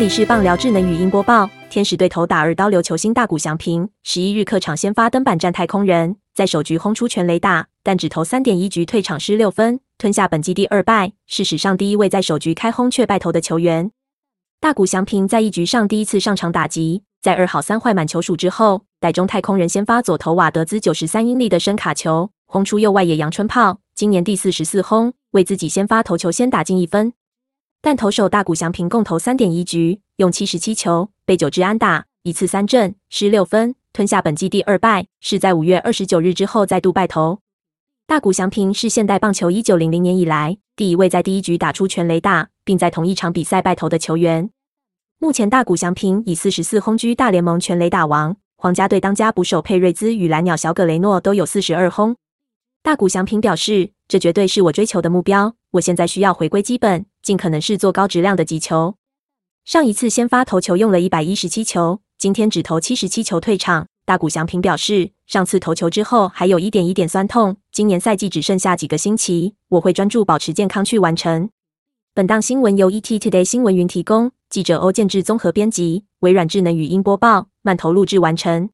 里是棒聊智能语音播报。天使队投打二刀流球星大谷翔平，十一日客场先发登板战太空人，在首局轰出全垒打，但只投三点一局退场失六分，吞下本季第二败，是史上第一位在首局开轰却败投的球员。大谷翔平在一局上第一次上场打击，在二好三坏满球数之后，带中太空人先发左投瓦德兹九十三英里的深卡球，轰出右外野阳春炮，今年第四十四轰，为自己先发投球先打进一分。但投手大谷翔平共投三点一局，用七十七球被九支安打，一次三振，失六分，吞下本季第二败，是在五月二十九日之后再度败投。大谷翔平是现代棒球一九零零年以来第一位在第一局打出全垒打，并在同一场比赛败投的球员。目前大谷翔平以四十四轰居大联盟全垒打王，皇家队当家捕手佩瑞兹与蓝鸟小葛雷诺都有四十二轰。大谷翔平表示：“这绝对是我追求的目标，我现在需要回归基本。”尽可能是做高质量的击球。上一次先发投球用了一百一十七球，今天只投七十七球退场。大谷翔平表示，上次投球之后还有一点一点酸痛。今年赛季只剩下几个星期，我会专注保持健康去完成。本档新闻由 ET Today 新闻云提供，记者欧建志综合编辑，微软智能语音播报，慢投录制完成。